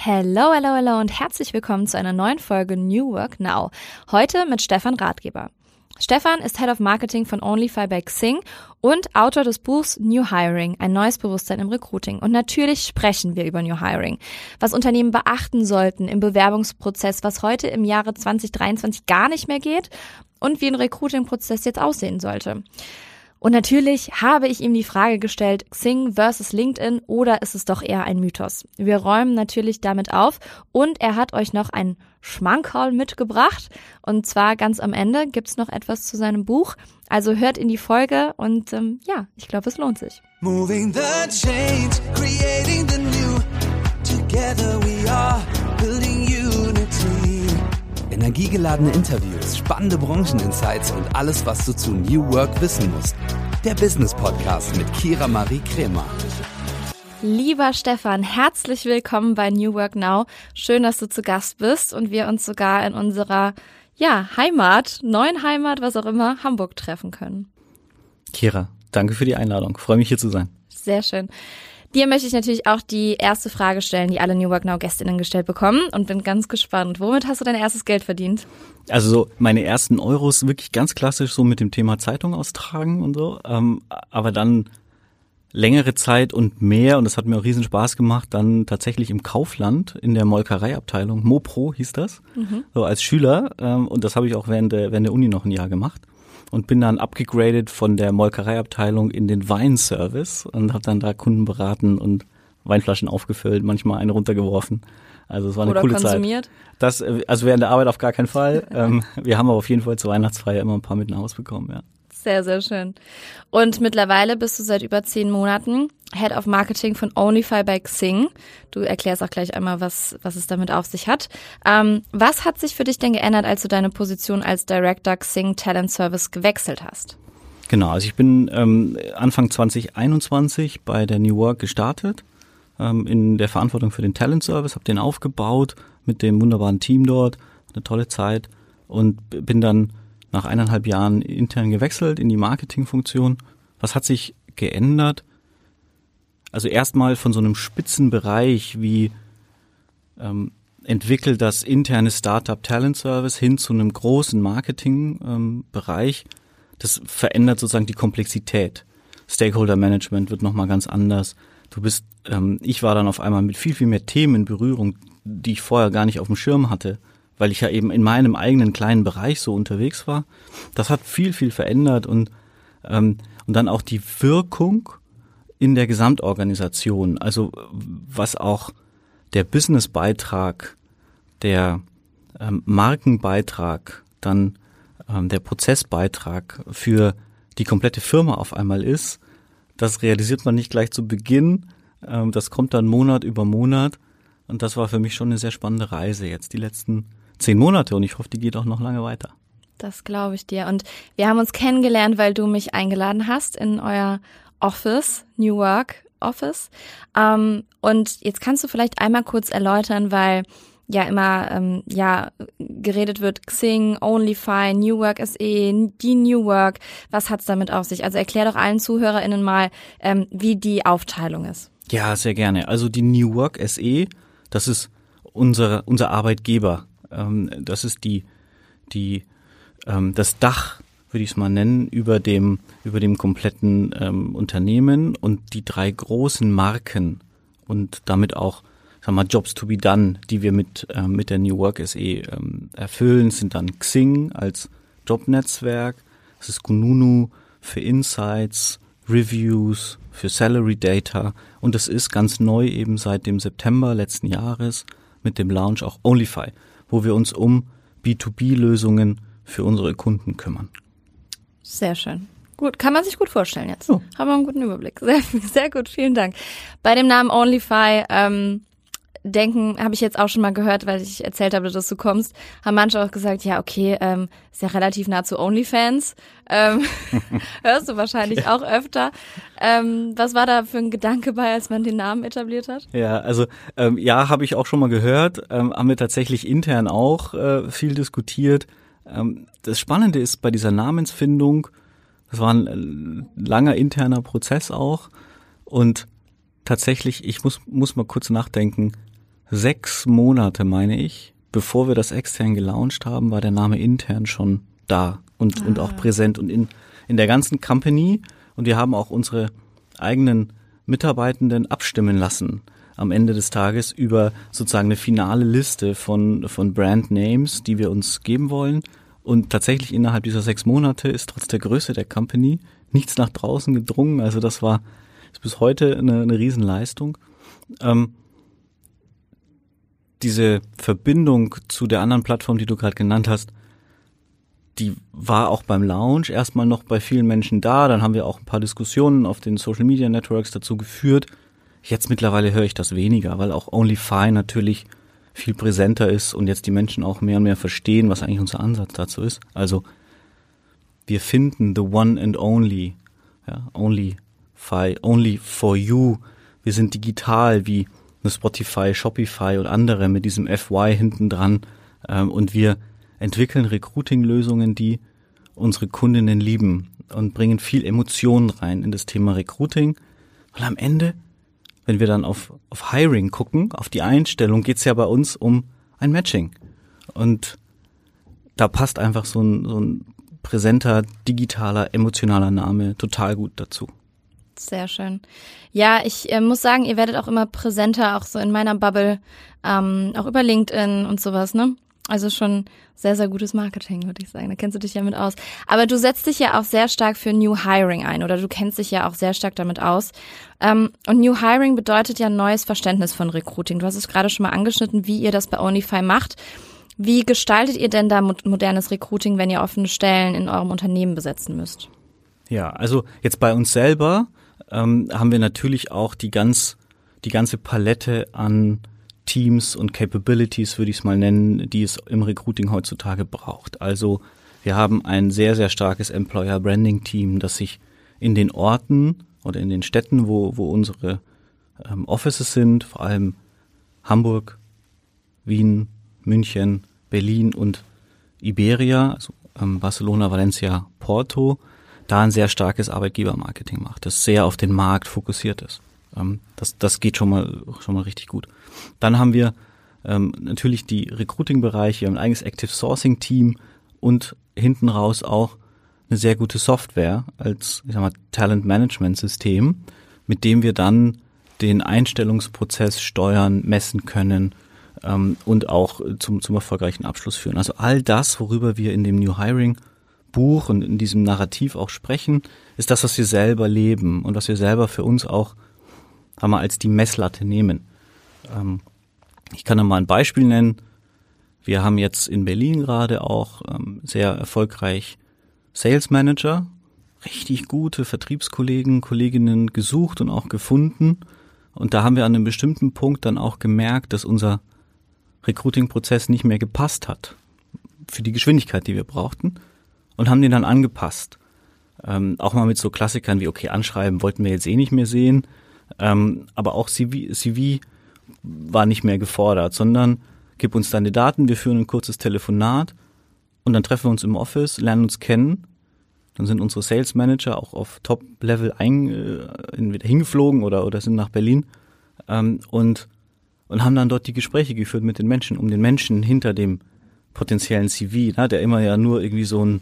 Hello, hello, hello und herzlich willkommen zu einer neuen Folge New Work Now. Heute mit Stefan Ratgeber. Stefan ist Head of Marketing von OnlyFi by Xing und Autor des Buchs New Hiring, ein neues Bewusstsein im Recruiting. Und natürlich sprechen wir über New Hiring, was Unternehmen beachten sollten im Bewerbungsprozess, was heute im Jahre 2023 gar nicht mehr geht und wie ein Recruiting-Prozess jetzt aussehen sollte. Und natürlich habe ich ihm die Frage gestellt, Xing versus LinkedIn oder ist es doch eher ein Mythos? Wir räumen natürlich damit auf und er hat euch noch ein Schmankerl mitgebracht. Und zwar ganz am Ende gibt's noch etwas zu seinem Buch. Also hört in die Folge und ähm, ja, ich glaube, es lohnt sich. Moving the change, creating the new. Together we are building. Energiegeladene Interviews, spannende Brancheninsights und alles, was du zu New Work wissen musst. Der Business Podcast mit Kira Marie Kremer. Lieber Stefan, herzlich willkommen bei New Work Now. Schön, dass du zu Gast bist und wir uns sogar in unserer ja, Heimat, neuen Heimat, was auch immer, Hamburg treffen können. Kira, danke für die Einladung. freue mich hier zu sein. Sehr schön. Dir möchte ich natürlich auch die erste Frage stellen, die alle New Work Now Gästinnen gestellt bekommen und bin ganz gespannt. Womit hast du dein erstes Geld verdient? Also so meine ersten Euros wirklich ganz klassisch so mit dem Thema Zeitung austragen und so. Ähm, aber dann längere Zeit und mehr, und das hat mir auch riesen Spaß gemacht, dann tatsächlich im Kaufland in der Molkereiabteilung, Mopro hieß das, mhm. so als Schüler. Ähm, und das habe ich auch während der, während der Uni noch ein Jahr gemacht und bin dann abgegradet von der Molkereiabteilung in den Weinservice und habe dann da Kunden beraten und Weinflaschen aufgefüllt, manchmal eine runtergeworfen. Also es war eine Oder coole konsumiert. Zeit. Das, äh, also während der Arbeit auf gar keinen Fall. ähm, wir haben aber auf jeden Fall zur Weihnachtsfeier immer ein paar mit nach Hause bekommen, ja. Sehr, sehr schön. Und mittlerweile bist du seit über zehn Monaten Head of Marketing von Onlyfy by Xing. Du erklärst auch gleich einmal, was, was es damit auf sich hat. Ähm, was hat sich für dich denn geändert, als du deine Position als Director Xing Talent Service gewechselt hast? Genau, also ich bin ähm, Anfang 2021 bei der New Work gestartet, ähm, in der Verantwortung für den Talent Service, habe den aufgebaut mit dem wunderbaren Team dort, eine tolle Zeit und bin dann nach eineinhalb Jahren intern gewechselt in die Marketingfunktion. Was hat sich geändert? Also erstmal von so einem Spitzenbereich wie ähm, entwickelt das interne Startup Talent Service hin zu einem großen Marketingbereich. Ähm, das verändert sozusagen die Komplexität. Stakeholder Management wird nochmal ganz anders. Du bist, ähm, ich war dann auf einmal mit viel, viel mehr Themen in Berührung, die ich vorher gar nicht auf dem Schirm hatte weil ich ja eben in meinem eigenen kleinen Bereich so unterwegs war. Das hat viel, viel verändert und, ähm, und dann auch die Wirkung in der Gesamtorganisation, also was auch der Businessbeitrag, der ähm, Markenbeitrag, dann ähm, der Prozessbeitrag für die komplette Firma auf einmal ist, das realisiert man nicht gleich zu Beginn. Ähm, das kommt dann Monat über Monat. Und das war für mich schon eine sehr spannende Reise jetzt, die letzten zehn Monate und ich hoffe, die geht auch noch lange weiter. Das glaube ich dir. Und wir haben uns kennengelernt, weil du mich eingeladen hast in euer Office, New Work Office. Ähm, und jetzt kannst du vielleicht einmal kurz erläutern, weil ja immer ähm, ja geredet wird Xing, OnlyFi, New Work SE, die New Work. Was hat's damit auf sich? Also erklär doch allen ZuhörerInnen mal, ähm, wie die Aufteilung ist. Ja, sehr gerne. Also die New Work SE, das ist unser, unser Arbeitgeber ähm, das ist die, die, ähm, das Dach, würde ich es mal nennen, über dem, über dem kompletten ähm, Unternehmen und die drei großen Marken und damit auch sag mal, Jobs to be done, die wir mit, ähm, mit der New Work SE ähm, erfüllen, sind dann Xing als Jobnetzwerk, es ist Kununu für Insights, Reviews, für Salary Data und es ist ganz neu eben seit dem September letzten Jahres mit dem Launch auch Onlyfy wo wir uns um B2B-Lösungen für unsere Kunden kümmern. Sehr schön. Gut, kann man sich gut vorstellen jetzt. Oh. Haben wir einen guten Überblick. Sehr, sehr gut, vielen Dank. Bei dem Namen OnlyFi ähm, denken, habe ich jetzt auch schon mal gehört, weil ich erzählt habe, dass du kommst, haben manche auch gesagt, ja, okay, ähm, ist ja relativ nah zu OnlyFans. Ähm, hörst du wahrscheinlich auch öfter. Ähm, was war da für ein Gedanke bei, als man den Namen etabliert hat? Ja, also ähm, ja, habe ich auch schon mal gehört, ähm, haben wir tatsächlich intern auch äh, viel diskutiert. Ähm, das Spannende ist bei dieser Namensfindung, das war ein äh, langer interner Prozess auch und tatsächlich, ich muss, muss mal kurz nachdenken, sechs Monate, meine ich, bevor wir das extern gelauncht haben, war der Name intern schon da und, ah. und auch ah. präsent und in, in der ganzen Company. Und wir haben auch unsere eigenen Mitarbeitenden abstimmen lassen am Ende des Tages über sozusagen eine finale Liste von, von Brand Names, die wir uns geben wollen. Und tatsächlich innerhalb dieser sechs Monate ist trotz der Größe der Company nichts nach draußen gedrungen. Also das war bis heute eine, eine Riesenleistung. Ähm, diese Verbindung zu der anderen Plattform, die du gerade genannt hast, die war auch beim Launch erstmal noch bei vielen Menschen da. Dann haben wir auch ein paar Diskussionen auf den Social Media Networks dazu geführt. Jetzt mittlerweile höre ich das weniger, weil auch OnlyFi natürlich viel präsenter ist und jetzt die Menschen auch mehr und mehr verstehen, was eigentlich unser Ansatz dazu ist. Also wir finden the one and only, ja, OnlyFi, only for you. Wir sind digital wie Spotify, Shopify und andere mit diesem FY hinten dran. Ähm, und wir entwickeln Recruiting-Lösungen, die unsere Kundinnen lieben und bringen viel Emotionen rein in das Thema Recruiting. Weil am Ende, wenn wir dann auf, auf Hiring gucken, auf die Einstellung, geht's ja bei uns um ein Matching. Und da passt einfach so ein, so ein präsenter, digitaler, emotionaler Name total gut dazu. Sehr schön. Ja, ich äh, muss sagen, ihr werdet auch immer präsenter, auch so in meiner Bubble, ähm, auch über LinkedIn und sowas, ne? Also schon sehr, sehr gutes Marketing, würde ich sagen. Da kennst du dich ja mit aus. Aber du setzt dich ja auch sehr stark für New Hiring ein oder du kennst dich ja auch sehr stark damit aus. Ähm, und New Hiring bedeutet ja neues Verständnis von Recruiting. Du hast es gerade schon mal angeschnitten, wie ihr das bei Onlyfy macht. Wie gestaltet ihr denn da modernes Recruiting, wenn ihr offene Stellen in eurem Unternehmen besetzen müsst? Ja, also jetzt bei uns selber ähm, haben wir natürlich auch die ganz, die ganze Palette an Teams und Capabilities, würde ich es mal nennen, die es im Recruiting heutzutage braucht. Also wir haben ein sehr, sehr starkes Employer Branding Team, das sich in den Orten oder in den Städten, wo, wo unsere ähm, Offices sind, vor allem Hamburg, Wien, München, Berlin und Iberia, also ähm, Barcelona, Valencia, Porto, da ein sehr starkes Arbeitgebermarketing macht, das sehr auf den Markt fokussiert ist. Ähm, das, das geht schon mal, schon mal richtig gut. Dann haben wir ähm, natürlich die Recruiting-Bereiche, ein eigenes Active Sourcing-Team und hinten raus auch eine sehr gute Software als ich sag mal, Talent-Management-System, mit dem wir dann den Einstellungsprozess steuern, messen können ähm, und auch zum, zum erfolgreichen Abschluss führen. Also all das, worüber wir in dem New Hiring Buch und in diesem Narrativ auch sprechen, ist das, was wir selber leben und was wir selber für uns auch wir als die Messlatte nehmen. Ähm, ich kann da mal ein Beispiel nennen. Wir haben jetzt in Berlin gerade auch ähm, sehr erfolgreich Sales Manager, richtig gute Vertriebskollegen, Kolleginnen gesucht und auch gefunden. Und da haben wir an einem bestimmten Punkt dann auch gemerkt, dass unser Recruiting-Prozess nicht mehr gepasst hat für die Geschwindigkeit, die wir brauchten und haben den dann angepasst. Ähm, auch mal mit so Klassikern wie, okay, anschreiben wollten wir jetzt eh nicht mehr sehen, ähm, aber auch CV, CV war nicht mehr gefordert, sondern gib uns deine Daten, wir führen ein kurzes Telefonat und dann treffen wir uns im Office, lernen uns kennen. Dann sind unsere Sales Manager auch auf Top-Level äh, entweder hingeflogen oder, oder sind nach Berlin ähm, und, und haben dann dort die Gespräche geführt mit den Menschen, um den Menschen hinter dem potenziellen CV, ne, der immer ja nur irgendwie so ein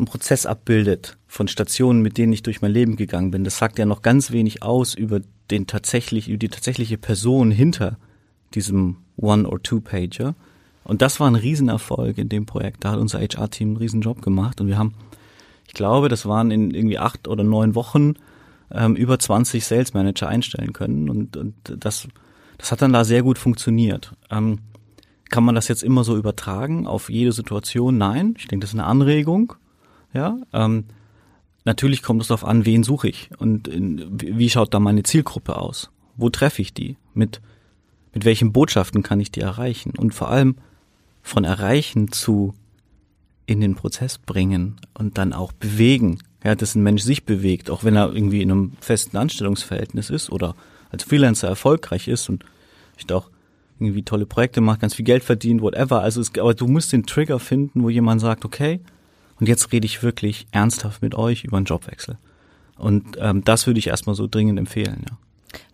einen Prozess abbildet von Stationen, mit denen ich durch mein Leben gegangen bin. Das sagt ja noch ganz wenig aus über den tatsächlich, über die tatsächliche Person hinter diesem One- or Two-Pager. Und das war ein Riesenerfolg in dem Projekt. Da hat unser HR-Team einen Riesenjob gemacht und wir haben, ich glaube, das waren in irgendwie acht oder neun Wochen ähm, über 20 Sales Manager einstellen können und, und das, das hat dann da sehr gut funktioniert. Ähm, kann man das jetzt immer so übertragen auf jede Situation? Nein. Ich denke, das ist eine Anregung. Ja, ähm, natürlich kommt es darauf an, wen suche ich und in, wie schaut da meine Zielgruppe aus? Wo treffe ich die? Mit, mit welchen Botschaften kann ich die erreichen? Und vor allem von erreichen zu in den Prozess bringen und dann auch bewegen. Ja, dass ein Mensch sich bewegt, auch wenn er irgendwie in einem festen Anstellungsverhältnis ist oder als Freelancer erfolgreich ist und ich auch irgendwie tolle Projekte macht, ganz viel Geld verdient, whatever. Also es, aber du musst den Trigger finden, wo jemand sagt, okay, und jetzt rede ich wirklich ernsthaft mit euch über einen Jobwechsel. Und ähm, das würde ich erstmal so dringend empfehlen, ja.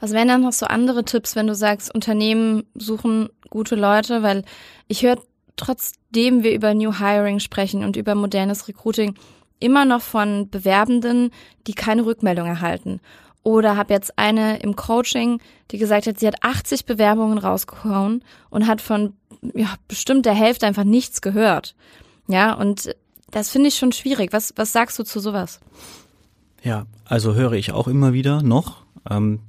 Was wären dann noch so andere Tipps, wenn du sagst, Unternehmen suchen gute Leute? Weil ich höre trotzdem wir über New Hiring sprechen und über modernes Recruiting immer noch von Bewerbenden, die keine Rückmeldung erhalten. Oder habe jetzt eine im Coaching, die gesagt hat, sie hat 80 Bewerbungen rausgehauen und hat von ja, bestimmt der Hälfte einfach nichts gehört. Ja, und das finde ich schon schwierig. Was, was sagst du zu sowas? Ja, also höre ich auch immer wieder noch. Ähm,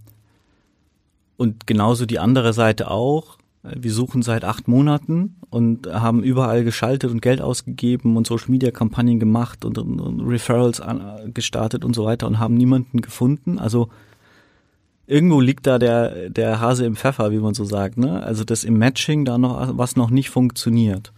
und genauso die andere Seite auch. Wir suchen seit acht Monaten und haben überall geschaltet und Geld ausgegeben und Social Media Kampagnen gemacht und, und, und Referrals an, gestartet und so weiter und haben niemanden gefunden. Also irgendwo liegt da der, der Hase im Pfeffer, wie man so sagt. Ne? Also dass im Matching da noch was noch nicht funktioniert.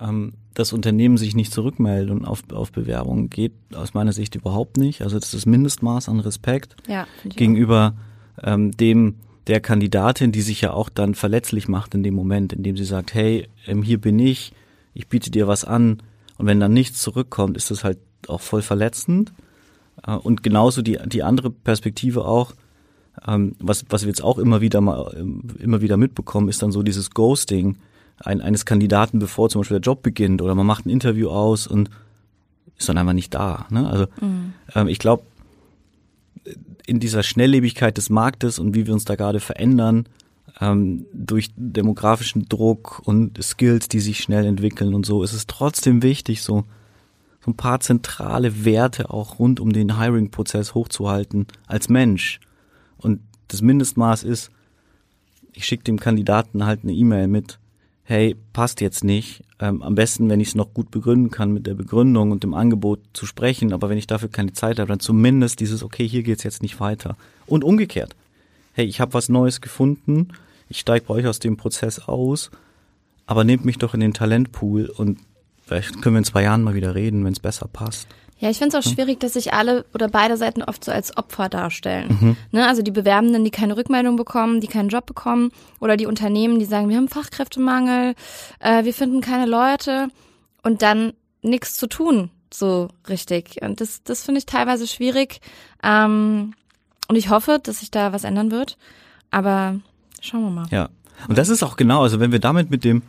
Ähm, das Unternehmen sich nicht zurückmeldet und auf, auf Bewerbungen geht aus meiner Sicht überhaupt nicht. Also das ist das Mindestmaß an Respekt ja, gegenüber ähm, dem der Kandidatin, die sich ja auch dann verletzlich macht in dem Moment, in dem sie sagt, hey, ähm, hier bin ich, ich biete dir was an und wenn dann nichts zurückkommt, ist das halt auch voll verletzend. Äh, und genauso die, die andere Perspektive auch, ähm, was, was wir jetzt auch immer wieder mal, ähm, immer wieder mitbekommen, ist dann so dieses Ghosting ein, eines Kandidaten, bevor zum Beispiel der Job beginnt oder man macht ein Interview aus und ist dann einfach nicht da. Ne? Also mhm. ähm, ich glaube, in dieser Schnelllebigkeit des Marktes und wie wir uns da gerade verändern, ähm, durch demografischen Druck und Skills, die sich schnell entwickeln und so, ist es trotzdem wichtig, so, so ein paar zentrale Werte auch rund um den Hiring-Prozess hochzuhalten als Mensch. Und das Mindestmaß ist, ich schicke dem Kandidaten halt eine E-Mail mit, hey, passt jetzt nicht. Ähm, am besten, wenn ich es noch gut begründen kann, mit der Begründung und dem Angebot zu sprechen. Aber wenn ich dafür keine Zeit habe, dann zumindest dieses, okay, hier geht's jetzt nicht weiter. Und umgekehrt. Hey, ich habe was Neues gefunden. Ich steige bei euch aus dem Prozess aus. Aber nehmt mich doch in den Talentpool und vielleicht können wir in zwei Jahren mal wieder reden, wenn es besser passt. Ja, ich finde es auch schwierig, dass sich alle oder beide Seiten oft so als Opfer darstellen. Mhm. Ne, also die Bewerbenden, die keine Rückmeldung bekommen, die keinen Job bekommen oder die Unternehmen, die sagen, wir haben Fachkräftemangel, äh, wir finden keine Leute und dann nichts zu tun, so richtig. Und das, das finde ich teilweise schwierig. Ähm, und ich hoffe, dass sich da was ändern wird. Aber schauen wir mal. Ja. Und das ist auch genau, also wenn wir damit mit dem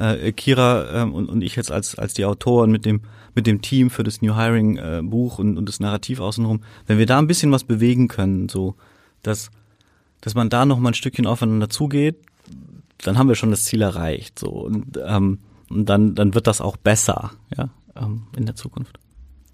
äh, Kira ähm, und, und ich jetzt als, als die Autoren mit dem, mit dem Team für das New Hiring äh, Buch und, und das Narrativ außenrum, wenn wir da ein bisschen was bewegen können, so, dass, dass man da noch mal ein Stückchen aufeinander zugeht, dann haben wir schon das Ziel erreicht, so, und, ähm, und dann, dann wird das auch besser, ja, ähm, in der Zukunft.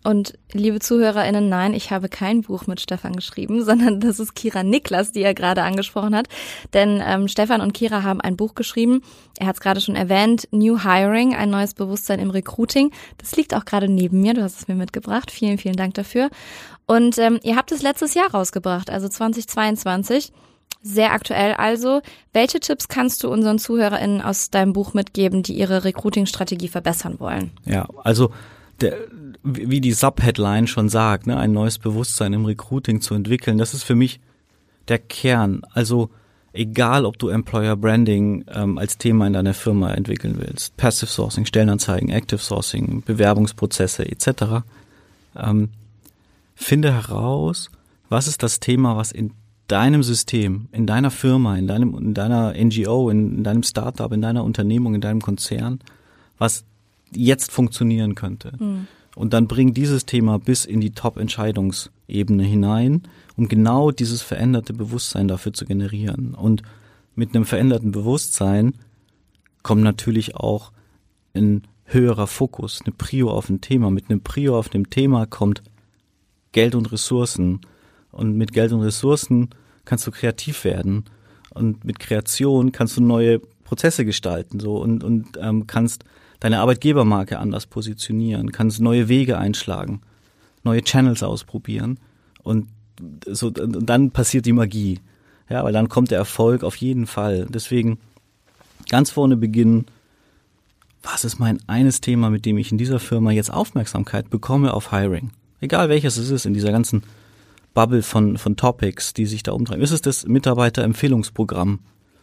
Und liebe ZuhörerInnen, nein, ich habe kein Buch mit Stefan geschrieben, sondern das ist Kira Niklas, die er gerade angesprochen hat. Denn ähm, Stefan und Kira haben ein Buch geschrieben. Er hat es gerade schon erwähnt, New Hiring, ein neues Bewusstsein im Recruiting. Das liegt auch gerade neben mir, du hast es mir mitgebracht. Vielen, vielen Dank dafür. Und ähm, ihr habt es letztes Jahr rausgebracht, also 2022. Sehr aktuell also. Welche Tipps kannst du unseren ZuhörerInnen aus deinem Buch mitgeben, die ihre Recruiting-Strategie verbessern wollen? Ja, also der, wie die Subheadline schon sagt, ne, ein neues Bewusstsein im Recruiting zu entwickeln, das ist für mich der Kern. Also egal, ob du Employer Branding ähm, als Thema in deiner Firma entwickeln willst, Passive Sourcing, Stellenanzeigen, Active Sourcing, Bewerbungsprozesse etc., ähm, finde heraus, was ist das Thema, was in deinem System, in deiner Firma, in deinem, in deiner NGO, in, in deinem Startup, in deiner Unternehmung, in deinem Konzern, was jetzt funktionieren könnte. Mhm. Und dann bring dieses Thema bis in die Top-Entscheidungsebene hinein, um genau dieses veränderte Bewusstsein dafür zu generieren. Und mit einem veränderten Bewusstsein kommt natürlich auch ein höherer Fokus, eine Prio auf ein Thema. Mit einem Prio auf dem Thema kommt Geld und Ressourcen. Und mit Geld und Ressourcen kannst du kreativ werden. Und mit Kreation kannst du neue Prozesse gestalten so und, und ähm, kannst deine Arbeitgebermarke anders positionieren, kannst neue Wege einschlagen, neue Channels ausprobieren und so und dann passiert die Magie. Ja, weil dann kommt der Erfolg auf jeden Fall. Deswegen ganz vorne beginnen. Was ist mein eines Thema, mit dem ich in dieser Firma jetzt Aufmerksamkeit bekomme auf Hiring? Egal welches es ist in dieser ganzen Bubble von, von Topics, die sich da umtreiben. Ist es das Mitarbeiterempfehlungsprogramm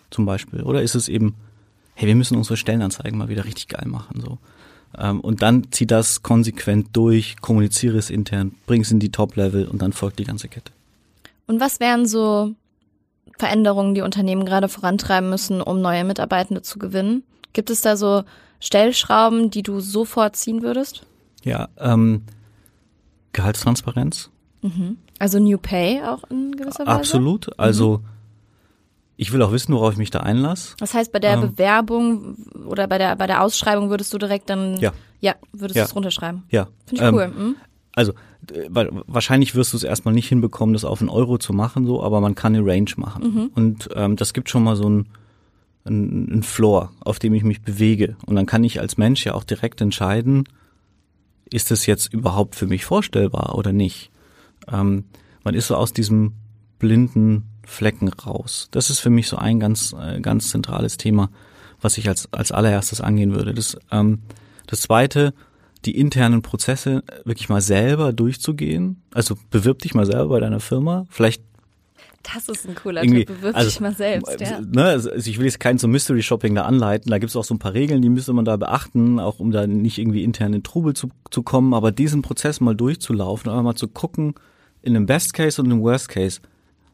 zum Beispiel? Oder ist es eben hey, wir müssen unsere Stellenanzeigen mal wieder richtig geil machen. So. Ähm, und dann zieh das konsequent durch, kommuniziere es intern, bring es in die Top-Level und dann folgt die ganze Kette. Und was wären so Veränderungen, die Unternehmen gerade vorantreiben müssen, um neue Mitarbeitende zu gewinnen? Gibt es da so Stellschrauben, die du sofort ziehen würdest? Ja, ähm, Gehaltstransparenz. Mhm. Also New Pay auch in gewisser Weise? Absolut. Also mhm. Ich will auch wissen, worauf ich mich da einlasse. Das heißt, bei der ähm, Bewerbung oder bei der bei der Ausschreibung würdest du direkt dann ja, ja würdest ja. du es runterschreiben? Ja. Finde ich ähm, cool. Mhm. Also wahrscheinlich wirst du es erstmal nicht hinbekommen, das auf einen Euro zu machen, so, aber man kann eine Range machen. Mhm. Und ähm, das gibt schon mal so ein ein Floor, auf dem ich mich bewege. Und dann kann ich als Mensch ja auch direkt entscheiden, ist es jetzt überhaupt für mich vorstellbar oder nicht. Ähm, man ist so aus diesem blinden Flecken raus. Das ist für mich so ein ganz, äh, ganz zentrales Thema, was ich als, als allererstes angehen würde. Das, ähm, das zweite, die internen Prozesse wirklich mal selber durchzugehen. Also bewirb dich mal selber bei deiner Firma. Vielleicht das ist ein cooler Tipp, bewirb also, dich mal selbst. Ja. Ne, also ich will jetzt kein so Mystery Shopping da anleiten, da gibt es auch so ein paar Regeln, die müsste man da beachten, auch um da nicht irgendwie intern in Trubel zu, zu kommen, aber diesen Prozess mal durchzulaufen, einfach mal zu gucken, in einem Best Case und im Worst Case,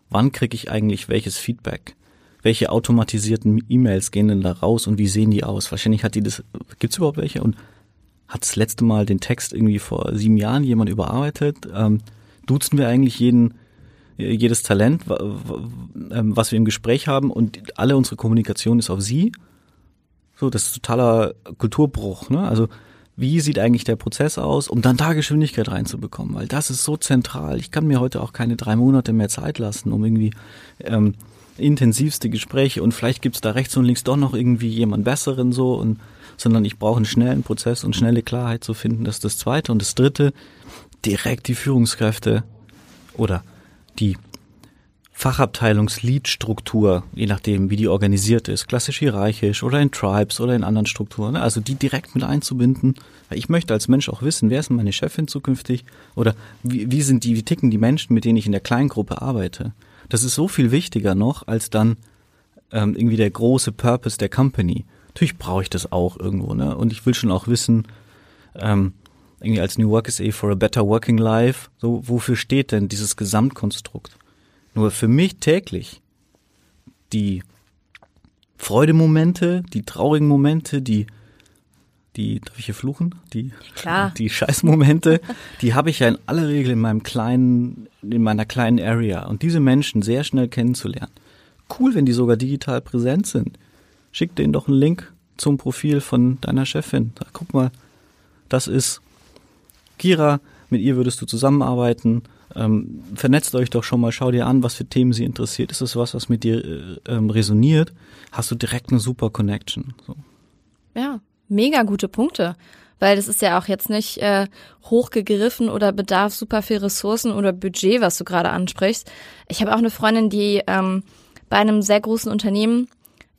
wann kriege ich eigentlich welches Feedback? Welche automatisierten E-Mails gehen denn da raus und wie sehen die aus? Wahrscheinlich hat die das, gibt's überhaupt welche? Und hat das letzte Mal den Text irgendwie vor sieben Jahren jemand überarbeitet? Ähm, duzen wir eigentlich jeden jedes Talent, ähm, was wir im Gespräch haben und alle unsere Kommunikation ist auf sie. So, das ist totaler Kulturbruch. Ne? Also wie sieht eigentlich der Prozess aus, um dann da Geschwindigkeit reinzubekommen? Weil das ist so zentral. Ich kann mir heute auch keine drei Monate mehr Zeit lassen, um irgendwie ähm, intensivste Gespräche und vielleicht gibt's da rechts und links doch noch irgendwie jemand Besseren so und sondern ich brauche einen schnellen Prozess und schnelle Klarheit zu finden. Das ist das Zweite. Und das Dritte, direkt die Führungskräfte oder die Fachabteilungslead-Struktur, je nachdem, wie die organisiert ist, klassisch hierarchisch oder in Tribes oder in anderen Strukturen, ne? also die direkt mit einzubinden. Ich möchte als Mensch auch wissen, wer ist meine Chefin zukünftig oder wie, wie sind die, wie ticken die Menschen, mit denen ich in der Kleingruppe arbeite. Das ist so viel wichtiger noch als dann ähm, irgendwie der große Purpose der Company. Natürlich brauche ich das auch irgendwo, ne? Und ich will schon auch wissen, ähm, irgendwie als New Work is A for a Better Working Life. So, wofür steht denn dieses Gesamtkonstrukt? Nur für mich täglich die Freudemomente, die traurigen Momente, die die, darf ich hier fluchen? Die, Klar. die Scheißmomente, die habe ich ja in aller Regel in meinem kleinen, in meiner kleinen Area. Und diese Menschen sehr schnell kennenzulernen. Cool, wenn die sogar digital präsent sind. Schick denen doch einen Link zum Profil von deiner Chefin. Sag, guck mal, das ist Kira, mit ihr würdest du zusammenarbeiten. Ähm, vernetzt euch doch schon mal, schau dir an, was für Themen sie interessiert. Ist es was, was mit dir äh, ähm, resoniert? Hast du direkt eine super Connection. So. Ja, mega gute Punkte. Weil das ist ja auch jetzt nicht äh, hochgegriffen oder bedarf super viel Ressourcen oder Budget, was du gerade ansprichst. Ich habe auch eine Freundin, die ähm, bei einem sehr großen Unternehmen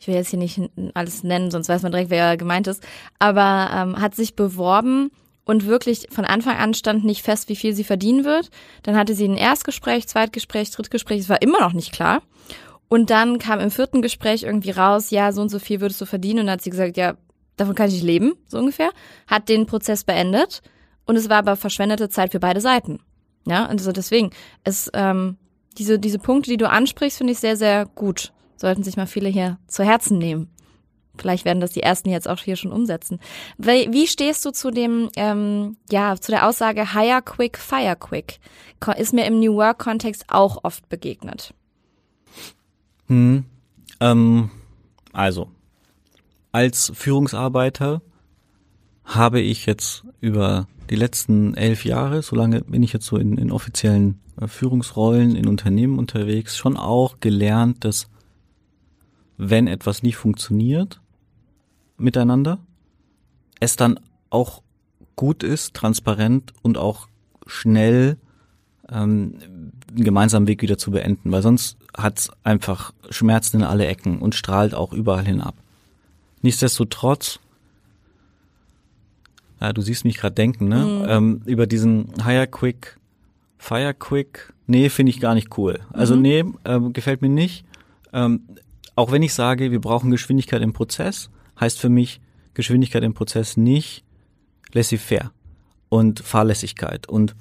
ich will jetzt hier nicht alles nennen, sonst weiß man direkt, wer gemeint ist, aber ähm, hat sich beworben und wirklich von Anfang an stand nicht fest, wie viel sie verdienen wird. Dann hatte sie ein Erstgespräch, Zweitgespräch, Drittgespräch, es war immer noch nicht klar. Und dann kam im vierten Gespräch irgendwie raus, ja, so und so viel würdest du verdienen. Und dann hat sie gesagt, ja, davon kann ich nicht leben, so ungefähr. Hat den Prozess beendet und es war aber verschwendete Zeit für beide Seiten. Ja, also deswegen, es, ähm, diese, diese Punkte, die du ansprichst, finde ich sehr, sehr gut. Sollten sich mal viele hier zu Herzen nehmen. Vielleicht werden das die ersten jetzt auch hier schon umsetzen. Wie stehst du zu dem, ähm, ja, zu der Aussage Hire quick, fire quick? Ist mir im New Work Kontext auch oft begegnet. Hm, ähm, also, als Führungsarbeiter habe ich jetzt über die letzten elf Jahre, solange bin ich jetzt so in, in offiziellen äh, Führungsrollen in Unternehmen unterwegs, schon auch gelernt, dass wenn etwas nicht funktioniert, miteinander, es dann auch gut ist, transparent und auch schnell ähm, einen gemeinsamen Weg wieder zu beenden, weil sonst hat's einfach Schmerzen in alle Ecken und strahlt auch überall hin ab. Nichtsdestotrotz, ja, du siehst mich gerade denken, ne? Mhm. Ähm, über diesen Hire Quick, Fire Quick, nee, finde ich gar nicht cool. Also mhm. nee, äh, gefällt mir nicht. Ähm, auch wenn ich sage, wir brauchen Geschwindigkeit im Prozess, heißt für mich Geschwindigkeit im Prozess nicht laissez-faire und Fahrlässigkeit und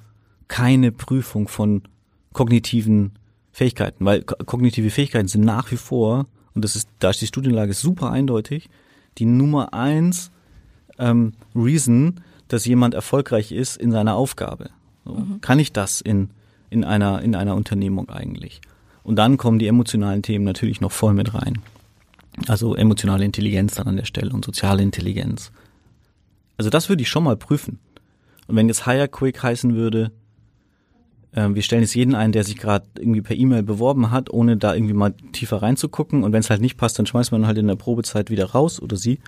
keine Prüfung von kognitiven Fähigkeiten, weil kognitive Fähigkeiten sind nach wie vor, und das ist, da ist die Studienlage super eindeutig, die Nummer eins ähm, Reason, dass jemand erfolgreich ist in seiner Aufgabe. So, mhm. Kann ich das in, in, einer, in einer Unternehmung eigentlich? Und dann kommen die emotionalen Themen natürlich noch voll mit rein. Also emotionale Intelligenz dann an der Stelle und soziale Intelligenz. Also das würde ich schon mal prüfen. Und wenn jetzt Hire Quick heißen würde, äh, wir stellen jetzt jeden ein, der sich gerade irgendwie per E-Mail beworben hat, ohne da irgendwie mal tiefer reinzugucken. Und wenn es halt nicht passt, dann schmeißt man halt in der Probezeit wieder raus oder sie.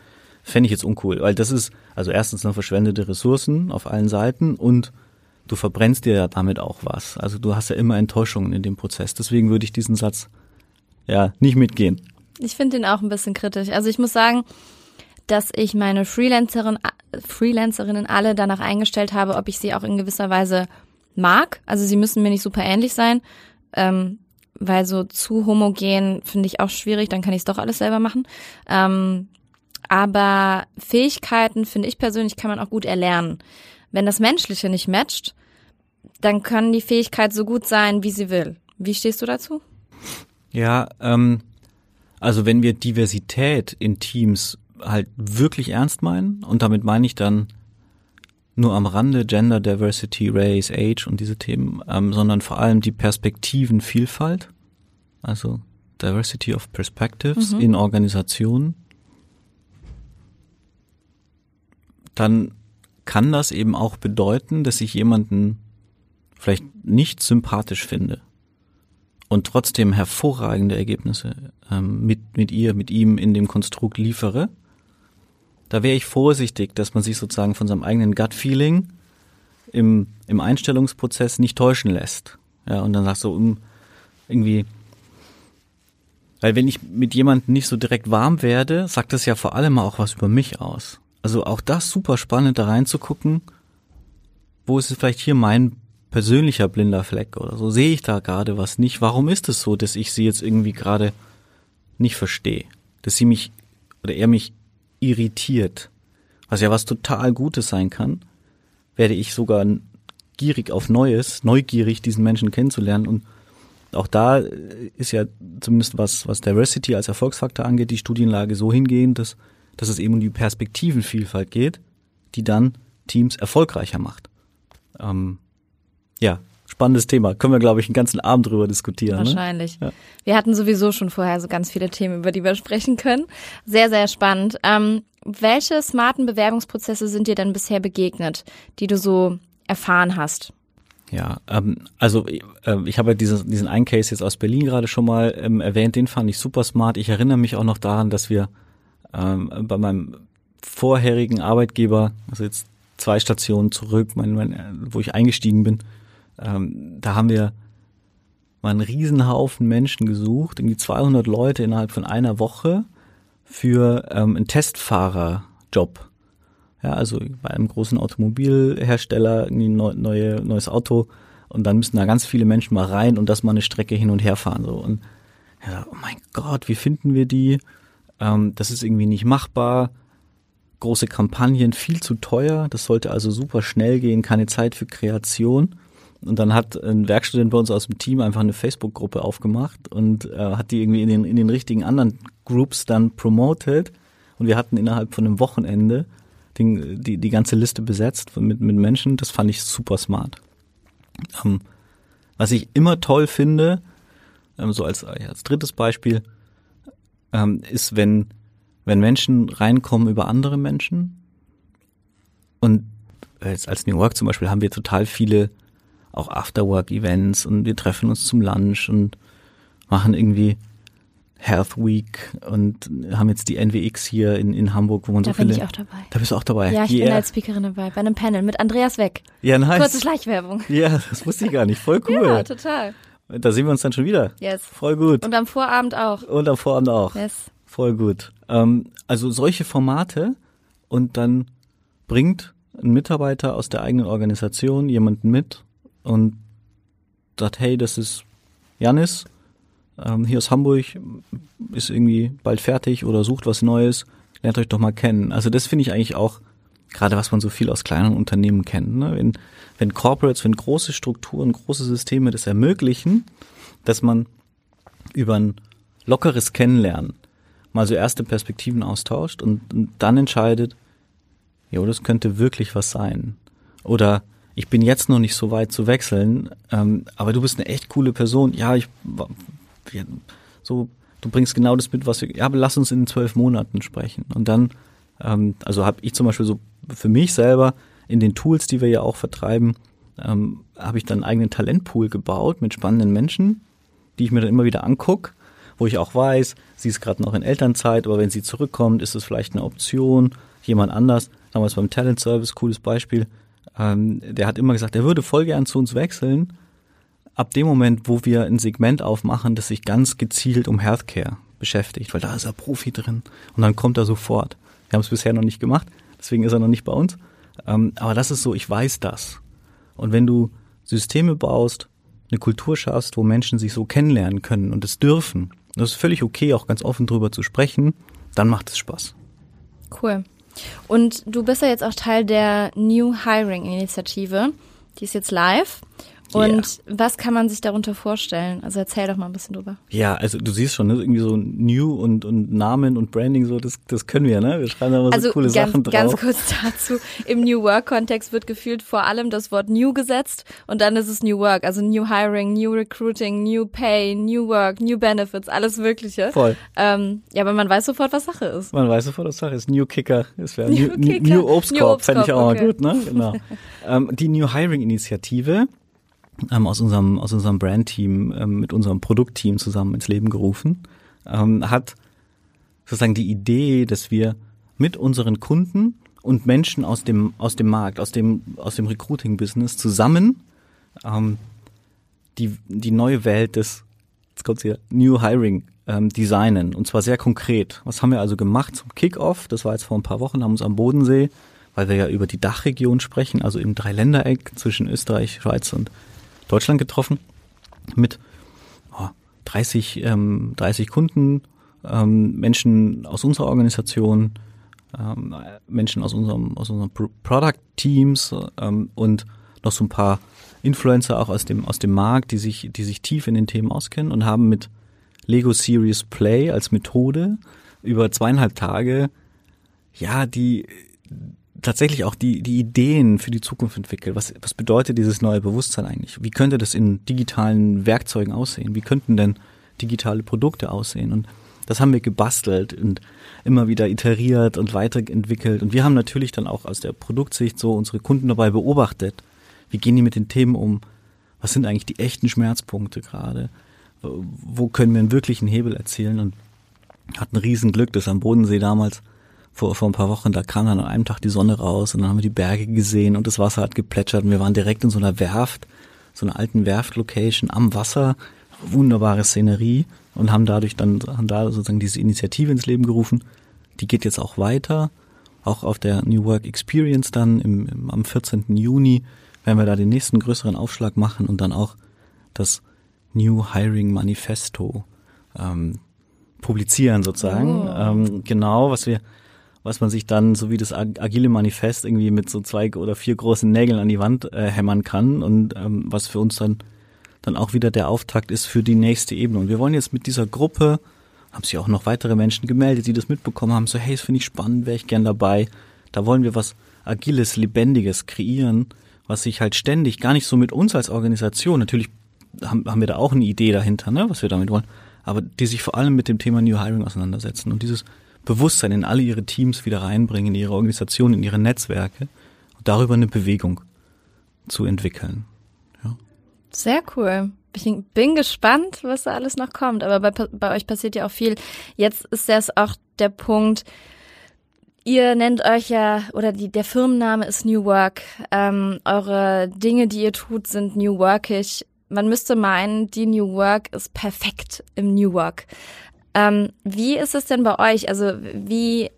Fände ich jetzt uncool, weil das ist also erstens noch verschwendete Ressourcen auf allen Seiten und du verbrennst dir ja damit auch was. Also du hast ja immer Enttäuschungen in dem Prozess. Deswegen würde ich diesen Satz ja nicht mitgehen. Ich finde den auch ein bisschen kritisch. Also ich muss sagen, dass ich meine Freelancerin, Freelancerinnen alle danach eingestellt habe, ob ich sie auch in gewisser Weise mag. Also sie müssen mir nicht super ähnlich sein, ähm, weil so zu homogen finde ich auch schwierig, dann kann ich es doch alles selber machen. Ähm, aber Fähigkeiten, finde ich persönlich, kann man auch gut erlernen. Wenn das Menschliche nicht matcht, dann kann die Fähigkeit so gut sein, wie sie will. Wie stehst du dazu? Ja, ähm, also wenn wir Diversität in Teams halt wirklich ernst meinen, und damit meine ich dann nur am Rande Gender, Diversity, Race, Age und diese Themen, ähm, sondern vor allem die Perspektivenvielfalt, also Diversity of Perspectives mhm. in Organisationen, dann kann das eben auch bedeuten, dass ich jemanden vielleicht nicht sympathisch finde und trotzdem hervorragende Ergebnisse ähm, mit, mit ihr, mit ihm in dem Konstrukt liefere, da wäre ich vorsichtig, dass man sich sozusagen von seinem eigenen Gut-Feeling im, im Einstellungsprozess nicht täuschen lässt. Ja, und dann sagst du, um, irgendwie, weil wenn ich mit jemandem nicht so direkt warm werde, sagt das ja vor allem auch was über mich aus. Also auch das super spannend, da reinzugucken, wo ist es vielleicht hier mein persönlicher blinder Fleck oder so? Sehe ich da gerade was nicht? Warum ist es so, dass ich sie jetzt irgendwie gerade nicht verstehe? Dass sie mich oder er mich irritiert, was ja was total Gutes sein kann, werde ich sogar gierig auf Neues, neugierig diesen Menschen kennenzulernen und auch da ist ja zumindest was, was Diversity als Erfolgsfaktor angeht, die Studienlage so hingehend, dass, dass es eben um die Perspektivenvielfalt geht, die dann Teams erfolgreicher macht. Ähm, ja, spannendes Thema. Können wir, glaube ich, einen ganzen Abend drüber diskutieren. Ne? Wahrscheinlich. Ne? Ja. Wir hatten sowieso schon vorher so ganz viele Themen, über die wir sprechen können. Sehr, sehr spannend. Ähm, welche smarten Bewerbungsprozesse sind dir denn bisher begegnet, die du so erfahren hast? Ja, ähm, also äh, ich habe ja diesen, diesen einen Case jetzt aus Berlin gerade schon mal ähm, erwähnt, den fand ich super smart. Ich erinnere mich auch noch daran, dass wir ähm, bei meinem vorherigen Arbeitgeber, also jetzt zwei Stationen zurück, mein, mein, wo ich eingestiegen bin, ähm, da haben wir mal einen Riesenhaufen Menschen gesucht, irgendwie 200 Leute innerhalb von einer Woche für ähm, einen Testfahrerjob. Ja, also bei einem großen Automobilhersteller neu, neue, neues Auto und dann müssen da ganz viele Menschen mal rein und das mal eine Strecke hin und her fahren so und ja, oh mein Gott, wie finden wir die? Ähm, das ist irgendwie nicht machbar. Große Kampagnen, viel zu teuer. Das sollte also super schnell gehen, keine Zeit für Kreation. Und dann hat ein Werkstudent bei uns aus dem Team einfach eine Facebook-Gruppe aufgemacht und äh, hat die irgendwie in den, in den richtigen anderen Groups dann promoted. Und wir hatten innerhalb von einem Wochenende den, die, die ganze Liste besetzt mit, mit Menschen. Das fand ich super smart. Ähm, was ich immer toll finde, ähm, so als, als drittes Beispiel, ähm, ist, wenn, wenn Menschen reinkommen über andere Menschen. Und als, als New York zum Beispiel haben wir total viele auch Afterwork-Events und wir treffen uns zum Lunch und machen irgendwie Health Week und haben jetzt die NWX hier in, in Hamburg, wo man da so viele. Da bin ich auch dabei. Da bist du auch dabei. Ja, ich yeah. bin als Speakerin dabei, bei einem Panel mit Andreas Weck. Ja, nice. Kurze Schleichwerbung. Ja, das wusste ich gar nicht. Voll cool. ja, total. Da sehen wir uns dann schon wieder. Yes. Voll gut. Und am Vorabend auch. Und am Vorabend auch. Yes. Voll gut. Ähm, also solche Formate und dann bringt ein Mitarbeiter aus der eigenen Organisation jemanden mit und sagt, hey, das ist Janis, ähm, hier aus Hamburg, ist irgendwie bald fertig oder sucht was Neues, lernt euch doch mal kennen. Also das finde ich eigentlich auch gerade was man so viel aus kleinen Unternehmen kennt. Ne? Wenn, wenn Corporates, wenn große Strukturen, große Systeme das ermöglichen, dass man über ein lockeres Kennenlernen mal so erste Perspektiven austauscht und, und dann entscheidet, jo, das könnte wirklich was sein. Oder ich bin jetzt noch nicht so weit zu wechseln, ähm, aber du bist eine echt coole Person. Ja, ich so, du bringst genau das mit, was wir. Ja, aber lass uns in zwölf Monaten sprechen. Und dann, ähm, also habe ich zum Beispiel so für mich selber in den Tools, die wir ja auch vertreiben, ähm, habe ich dann einen eigenen Talentpool gebaut mit spannenden Menschen, die ich mir dann immer wieder anguck, wo ich auch weiß, sie ist gerade noch in Elternzeit, aber wenn sie zurückkommt, ist es vielleicht eine Option, jemand anders. Damals beim Talent Service, cooles Beispiel, ähm, der hat immer gesagt, er würde voll gern zu uns wechseln, ab dem Moment, wo wir ein Segment aufmachen, das sich ganz gezielt um Healthcare beschäftigt, weil da ist er Profi drin und dann kommt er sofort. Wir haben es bisher noch nicht gemacht, deswegen ist er noch nicht bei uns. Ähm, aber das ist so, ich weiß das. Und wenn du Systeme baust, eine Kultur schaffst, wo Menschen sich so kennenlernen können und es dürfen, das ist völlig okay, auch ganz offen drüber zu sprechen, dann macht es Spaß. Cool. Und du bist ja jetzt auch Teil der New Hiring Initiative. Die ist jetzt live. Und yeah. was kann man sich darunter vorstellen? Also erzähl doch mal ein bisschen drüber. Ja, also du siehst schon, ne, irgendwie so New und, und Namen und Branding, so das, das können wir, ne? Wir schreiben da mal also so coole ganz, Sachen drauf. Ganz kurz dazu, im New Work-Kontext wird gefühlt vor allem das Wort New gesetzt und dann ist es New Work, also New Hiring, New Recruiting, New Pay, New Work, New Benefits, alles Mögliche. Voll. Ähm, ja, aber man weiß sofort, was Sache ist. Man weiß sofort, was Sache ist. New Kicker, wäre New, New, New Obstkorb, fände ich auch okay. mal gut, ne? Genau. ähm, die New Hiring-Initiative ähm, aus unserem, aus unserem Brand-Team, ähm, mit unserem Produktteam zusammen ins Leben gerufen, ähm, hat sozusagen die Idee, dass wir mit unseren Kunden und Menschen aus dem, aus dem Markt, aus dem, aus dem Recruiting-Business zusammen ähm, die, die neue Welt des, jetzt kommt's hier, New Hiring ähm, designen. Und zwar sehr konkret. Was haben wir also gemacht zum Kickoff? Das war jetzt vor ein paar Wochen, haben uns am Bodensee, weil wir ja über die Dachregion sprechen, also im Dreiländereck zwischen Österreich, Schweiz und Deutschland getroffen mit oh, 30, ähm, 30 Kunden, ähm, Menschen aus unserer Organisation, ähm, Menschen aus unserem, aus unserem Product Teams ähm, und noch so ein paar Influencer auch aus dem, aus dem Markt, die sich, die sich tief in den Themen auskennen und haben mit Lego Series Play als Methode über zweieinhalb Tage ja die tatsächlich auch die, die Ideen für die Zukunft entwickelt. Was, was bedeutet dieses neue Bewusstsein eigentlich? Wie könnte das in digitalen Werkzeugen aussehen? Wie könnten denn digitale Produkte aussehen? Und das haben wir gebastelt und immer wieder iteriert und weiterentwickelt. Und wir haben natürlich dann auch aus der Produktsicht so unsere Kunden dabei beobachtet. Wie gehen die mit den Themen um? Was sind eigentlich die echten Schmerzpunkte gerade? Wo können wir einen wirklichen Hebel erzielen? Und hatten Riesenglück, dass am Bodensee damals vor, vor ein paar Wochen, da kam dann an einem Tag die Sonne raus und dann haben wir die Berge gesehen und das Wasser hat geplätschert und wir waren direkt in so einer Werft, so einer alten Werftlocation am Wasser, wunderbare Szenerie und haben dadurch dann, haben da sozusagen diese Initiative ins Leben gerufen. Die geht jetzt auch weiter, auch auf der New Work Experience dann im, im, am 14. Juni werden wir da den nächsten größeren Aufschlag machen und dann auch das New Hiring Manifesto ähm, publizieren sozusagen. Oh. Ähm, genau, was wir was man sich dann, so wie das agile Manifest, irgendwie mit so zwei oder vier großen Nägeln an die Wand äh, hämmern kann und ähm, was für uns dann, dann auch wieder der Auftakt ist für die nächste Ebene. Und wir wollen jetzt mit dieser Gruppe, haben sich auch noch weitere Menschen gemeldet, die das mitbekommen haben, so hey, das finde ich spannend, wäre ich gern dabei. Da wollen wir was Agiles, Lebendiges kreieren, was sich halt ständig, gar nicht so mit uns als Organisation, natürlich haben, haben wir da auch eine Idee dahinter, ne, was wir damit wollen, aber die sich vor allem mit dem Thema New Hiring auseinandersetzen. Und dieses Bewusstsein in alle ihre Teams wieder reinbringen, in ihre Organisation, in ihre Netzwerke und darüber eine Bewegung zu entwickeln. Ja. Sehr cool. Ich bin gespannt, was da alles noch kommt. Aber bei, bei euch passiert ja auch viel. Jetzt ist das auch der Punkt, Ihr nennt euch ja, oder die, der Firmenname ist New Work. Ähm, eure Dinge, die ihr tut, sind New Workig. Man müsste meinen, die New Work ist perfekt im New Work. Ähm, wie ist es denn bei euch? Also wie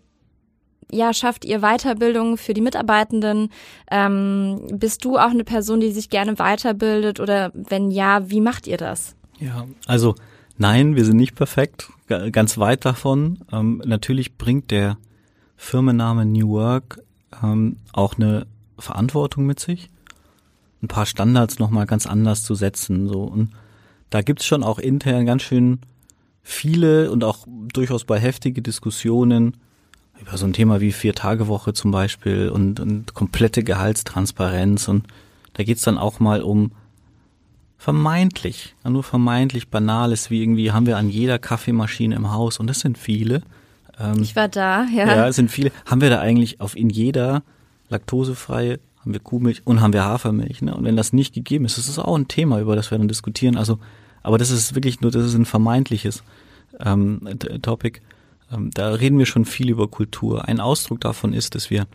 ja, schafft ihr Weiterbildung für die Mitarbeitenden? Ähm, bist du auch eine Person, die sich gerne weiterbildet? Oder wenn ja, wie macht ihr das? Ja, also nein, wir sind nicht perfekt, ganz weit davon. Ähm, natürlich bringt der Firmenname New Work ähm, auch eine Verantwortung mit sich, ein paar Standards nochmal ganz anders zu setzen. So. Und da gibt's schon auch intern ganz schön viele und auch durchaus bei heftige Diskussionen über so ein Thema wie Vier-Tage-Woche zum Beispiel und, und komplette Gehaltstransparenz. Und da geht's dann auch mal um vermeintlich, nur vermeintlich Banales, wie irgendwie haben wir an jeder Kaffeemaschine im Haus und das sind viele. Ähm, ich war da, ja. Ja, es sind viele. Haben wir da eigentlich auf in jeder laktosefreie haben wir Kuhmilch und haben wir Hafermilch. Ne? Und wenn das nicht gegeben ist, das ist auch ein Thema, über das wir dann diskutieren. Also, aber das ist wirklich nur, das ist ein vermeintliches ähm, Topic. Ähm, da reden wir schon viel über Kultur. Ein Ausdruck davon ist, dass wir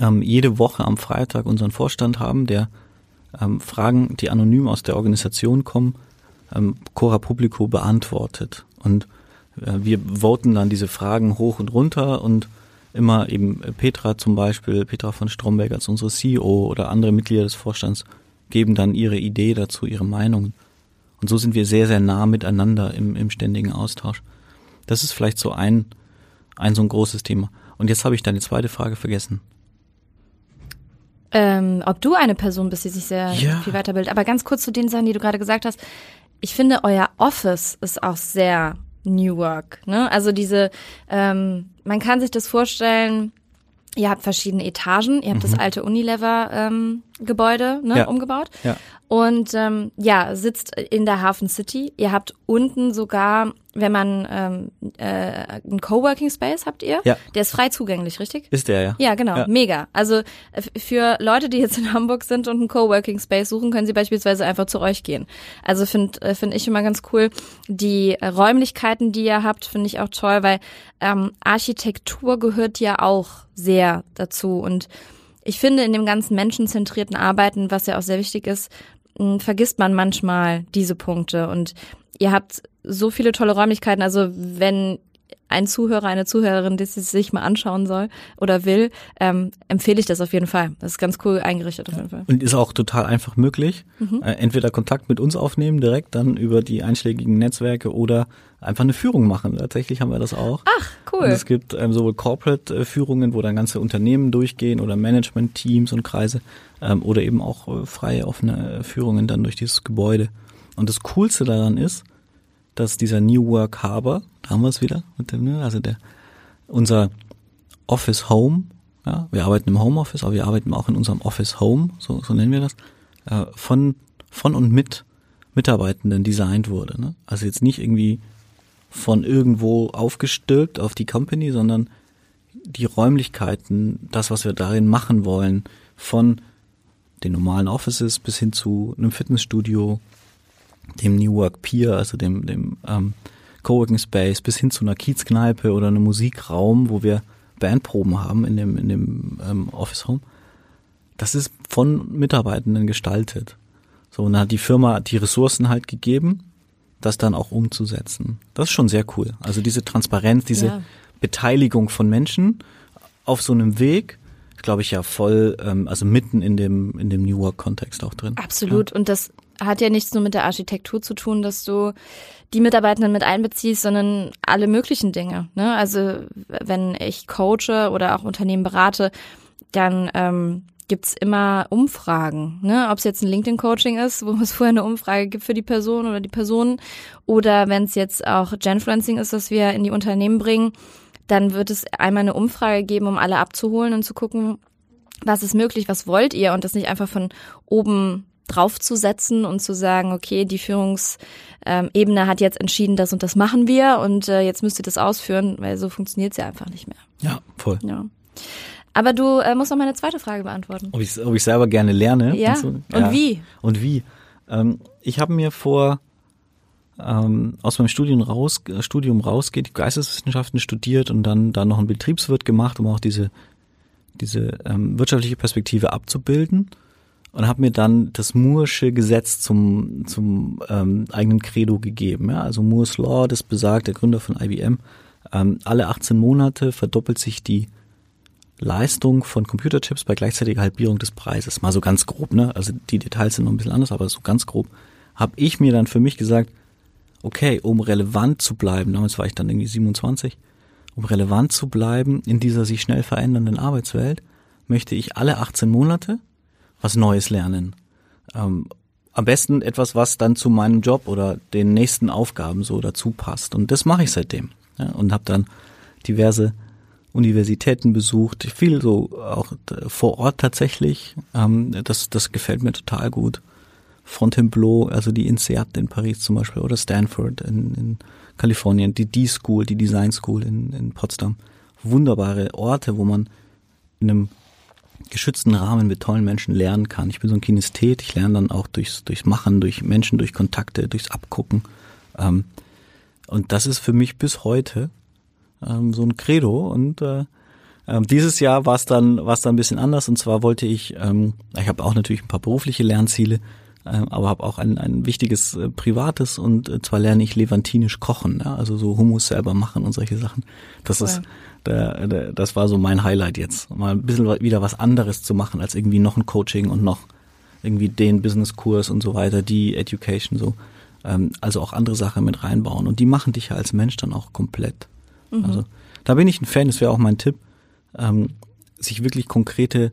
ähm, jede Woche am Freitag unseren Vorstand haben, der ähm, Fragen, die anonym aus der Organisation kommen, ähm, Cora Publico beantwortet. Und äh, wir voten dann diese Fragen hoch und runter und immer eben Petra zum Beispiel, Petra von Stromberg als unsere CEO oder andere Mitglieder des Vorstands geben dann ihre Idee dazu, ihre Meinungen. Und so sind wir sehr, sehr nah miteinander im, im ständigen Austausch. Das ist vielleicht so ein, ein so ein großes Thema. Und jetzt habe ich deine zweite Frage vergessen. Ähm, ob du eine Person bist, die sich sehr ja. viel weiterbildet. Aber ganz kurz zu den Sachen, die du gerade gesagt hast. Ich finde, euer Office ist auch sehr New Work. Ne? Also diese, ähm, man kann sich das vorstellen, ihr habt verschiedene Etagen, ihr habt mhm. das alte Unilever ähm, Gebäude ne, ja. umgebaut. Ja. Und ähm, ja, sitzt in der Hafen City. Ihr habt unten sogar, wenn man ähm, äh, einen Coworking Space habt ihr, ja. der ist frei zugänglich, richtig? Ist der, ja. Ja, genau, ja. mega. Also für Leute, die jetzt in Hamburg sind und einen Coworking Space suchen, können sie beispielsweise einfach zu euch gehen. Also finde äh, find ich immer ganz cool. Die äh, Räumlichkeiten, die ihr habt, finde ich auch toll, weil ähm, Architektur gehört ja auch sehr dazu und ich finde, in dem ganzen menschenzentrierten Arbeiten, was ja auch sehr wichtig ist, vergisst man manchmal diese Punkte. Und ihr habt so viele tolle Räumlichkeiten. Also wenn ein Zuhörer, eine Zuhörerin, die es sich mal anschauen soll oder will, ähm, empfehle ich das auf jeden Fall. Das ist ganz cool eingerichtet auf jeden Fall. Und ist auch total einfach möglich. Mhm. Äh, entweder Kontakt mit uns aufnehmen, direkt dann über die einschlägigen Netzwerke oder einfach eine Führung machen. Tatsächlich haben wir das auch. Ach, cool. Und es gibt ähm, sowohl Corporate-Führungen, wo dann ganze Unternehmen durchgehen oder Management-Teams und Kreise ähm, oder eben auch äh, freie, offene Führungen dann durch dieses Gebäude. Und das Coolste daran ist, dass dieser New Work Harbor, da haben wir es wieder dem, ne, also der, unser Office Home, ja, wir arbeiten im Homeoffice, aber wir arbeiten auch in unserem Office Home, so, so nennen wir das, äh, von, von und mit Mitarbeitenden designt wurde. Ne? Also jetzt nicht irgendwie von irgendwo aufgestülpt auf die Company, sondern die Räumlichkeiten, das, was wir darin machen wollen, von den normalen Offices bis hin zu einem Fitnessstudio, dem New Work Pier, also dem, dem ähm, Coworking Space, bis hin zu einer Kiezkneipe oder einem Musikraum, wo wir Bandproben haben in dem, in dem ähm, Office Home. Das ist von Mitarbeitenden gestaltet. So, und dann hat die Firma die Ressourcen halt gegeben, das dann auch umzusetzen. Das ist schon sehr cool. Also diese Transparenz, diese ja. Beteiligung von Menschen auf so einem Weg, glaube ich ja voll, ähm, also mitten in dem in dem New Work Kontext auch drin. Absolut. Ja. Und das hat ja nichts nur mit der Architektur zu tun, dass du die Mitarbeitenden mit einbeziehst, sondern alle möglichen Dinge. Ne? Also wenn ich coache oder auch Unternehmen berate, dann ähm, gibt's immer Umfragen, ne? ob es jetzt ein LinkedIn-Coaching ist, wo es vorher eine Umfrage gibt für die Person oder die Personen, oder wenn es jetzt auch Genfluencing ist, das wir in die Unternehmen bringen, dann wird es einmal eine Umfrage geben, um alle abzuholen und zu gucken, was ist möglich, was wollt ihr und das nicht einfach von oben draufzusetzen und zu sagen, okay, die Führungsebene hat jetzt entschieden, das und das machen wir und äh, jetzt müsst ihr das ausführen, weil so funktioniert es ja einfach nicht mehr. Ja, voll. Ja. Aber du äh, musst noch meine zweite Frage beantworten. Ob ich, ob ich selber gerne lerne. Ja. Und, so. und ja. wie? Und wie? Ähm, ich habe mir vor ähm, aus meinem Studium raus, Studium rausgeht, Geisteswissenschaften studiert und dann da noch einen Betriebswirt gemacht, um auch diese diese ähm, wirtschaftliche Perspektive abzubilden und habe mir dann das Moore'sche Gesetz zum, zum ähm, eigenen Credo gegeben. Ja? Also Moore's Law, das besagt, der Gründer von IBM, ähm, alle 18 Monate verdoppelt sich die Leistung von Computerchips bei gleichzeitiger Halbierung des Preises. Mal so ganz grob, ne? Also die Details sind noch ein bisschen anders, aber so ganz grob. Habe ich mir dann für mich gesagt, okay, um relevant zu bleiben, damals war ich dann irgendwie 27, um relevant zu bleiben in dieser sich schnell verändernden Arbeitswelt, möchte ich alle 18 Monate was Neues lernen. Ähm, am besten etwas, was dann zu meinem Job oder den nächsten Aufgaben so dazu passt. Und das mache ich seitdem. Ja, und habe dann diverse Universitäten besucht, viel so auch vor Ort tatsächlich. Ähm, das, das gefällt mir total gut. Fontainebleau, also die INSEAD in Paris zum Beispiel oder Stanford in, in Kalifornien, die D-School, die Design School in, in Potsdam. Wunderbare Orte, wo man in einem geschützten Rahmen mit tollen Menschen lernen kann. Ich bin so ein Kinesthet, ich lerne dann auch durchs, durchs Machen, durch Menschen, durch Kontakte, durchs Abgucken. Ähm, und das ist für mich bis heute ähm, so ein Credo. Und äh, äh, dieses Jahr war es dann, dann ein bisschen anders. Und zwar wollte ich, ähm, ich habe auch natürlich ein paar berufliche Lernziele, aber habe auch ein, ein wichtiges äh, privates. Und äh, zwar lerne ich levantinisch kochen, ja? also so Hummus selber machen und solche Sachen. Das cool. ist der, der, das war so mein Highlight jetzt, mal ein bisschen wieder was anderes zu machen als irgendwie noch ein Coaching und noch irgendwie den Businesskurs und so weiter, die Education so. Ähm, also auch andere Sachen mit reinbauen und die machen dich ja als Mensch dann auch komplett. Mhm. Also da bin ich ein Fan, das wäre auch mein Tipp, ähm, sich wirklich konkrete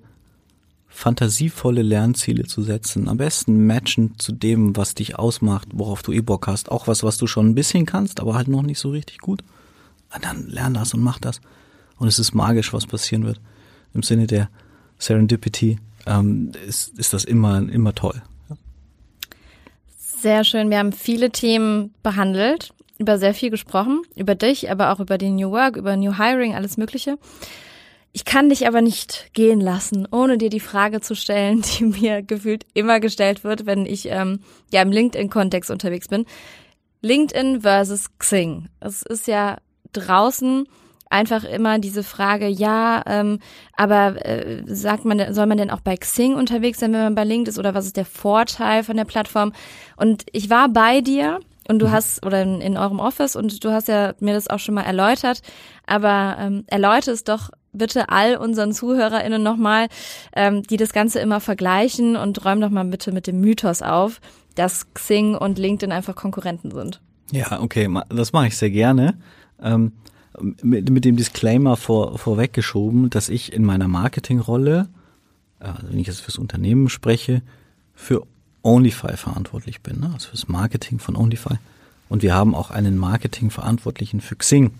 fantasievolle Lernziele zu setzen. Am besten matchen zu dem, was dich ausmacht, worauf du eh Bock hast. Auch was, was du schon ein bisschen kannst, aber halt noch nicht so richtig gut. Und dann lern das und mach das. Und es ist magisch, was passieren wird. Im Sinne der Serendipity ähm, ist, ist das immer, immer toll. Sehr schön. Wir haben viele Themen behandelt über sehr viel gesprochen, über dich, aber auch über den New Work, über New Hiring, alles Mögliche. Ich kann dich aber nicht gehen lassen, ohne dir die Frage zu stellen, die mir gefühlt immer gestellt wird, wenn ich ähm, ja im LinkedIn-Kontext unterwegs bin. LinkedIn versus Xing. Es ist ja draußen einfach immer diese Frage, ja, ähm, aber äh, sagt man, soll man denn auch bei Xing unterwegs sein, wenn man bei LinkedIn ist, oder was ist der Vorteil von der Plattform? Und ich war bei dir und du mhm. hast, oder in, in, eurem Office, und du hast ja mir das auch schon mal erläutert, aber ähm, erläutere es doch bitte all unseren ZuhörerInnen nochmal, ähm, die das Ganze immer vergleichen und räum doch mal bitte mit dem Mythos auf, dass Xing und LinkedIn einfach Konkurrenten sind. Ja, okay, das mache ich sehr gerne. Ähm, mit, mit dem Disclaimer vor, vorweggeschoben, dass ich in meiner Marketingrolle, also wenn ich jetzt fürs Unternehmen spreche, für Onlyfy verantwortlich bin, ne? also fürs Marketing von Onlyfy. Und wir haben auch einen Marketingverantwortlichen für Xing,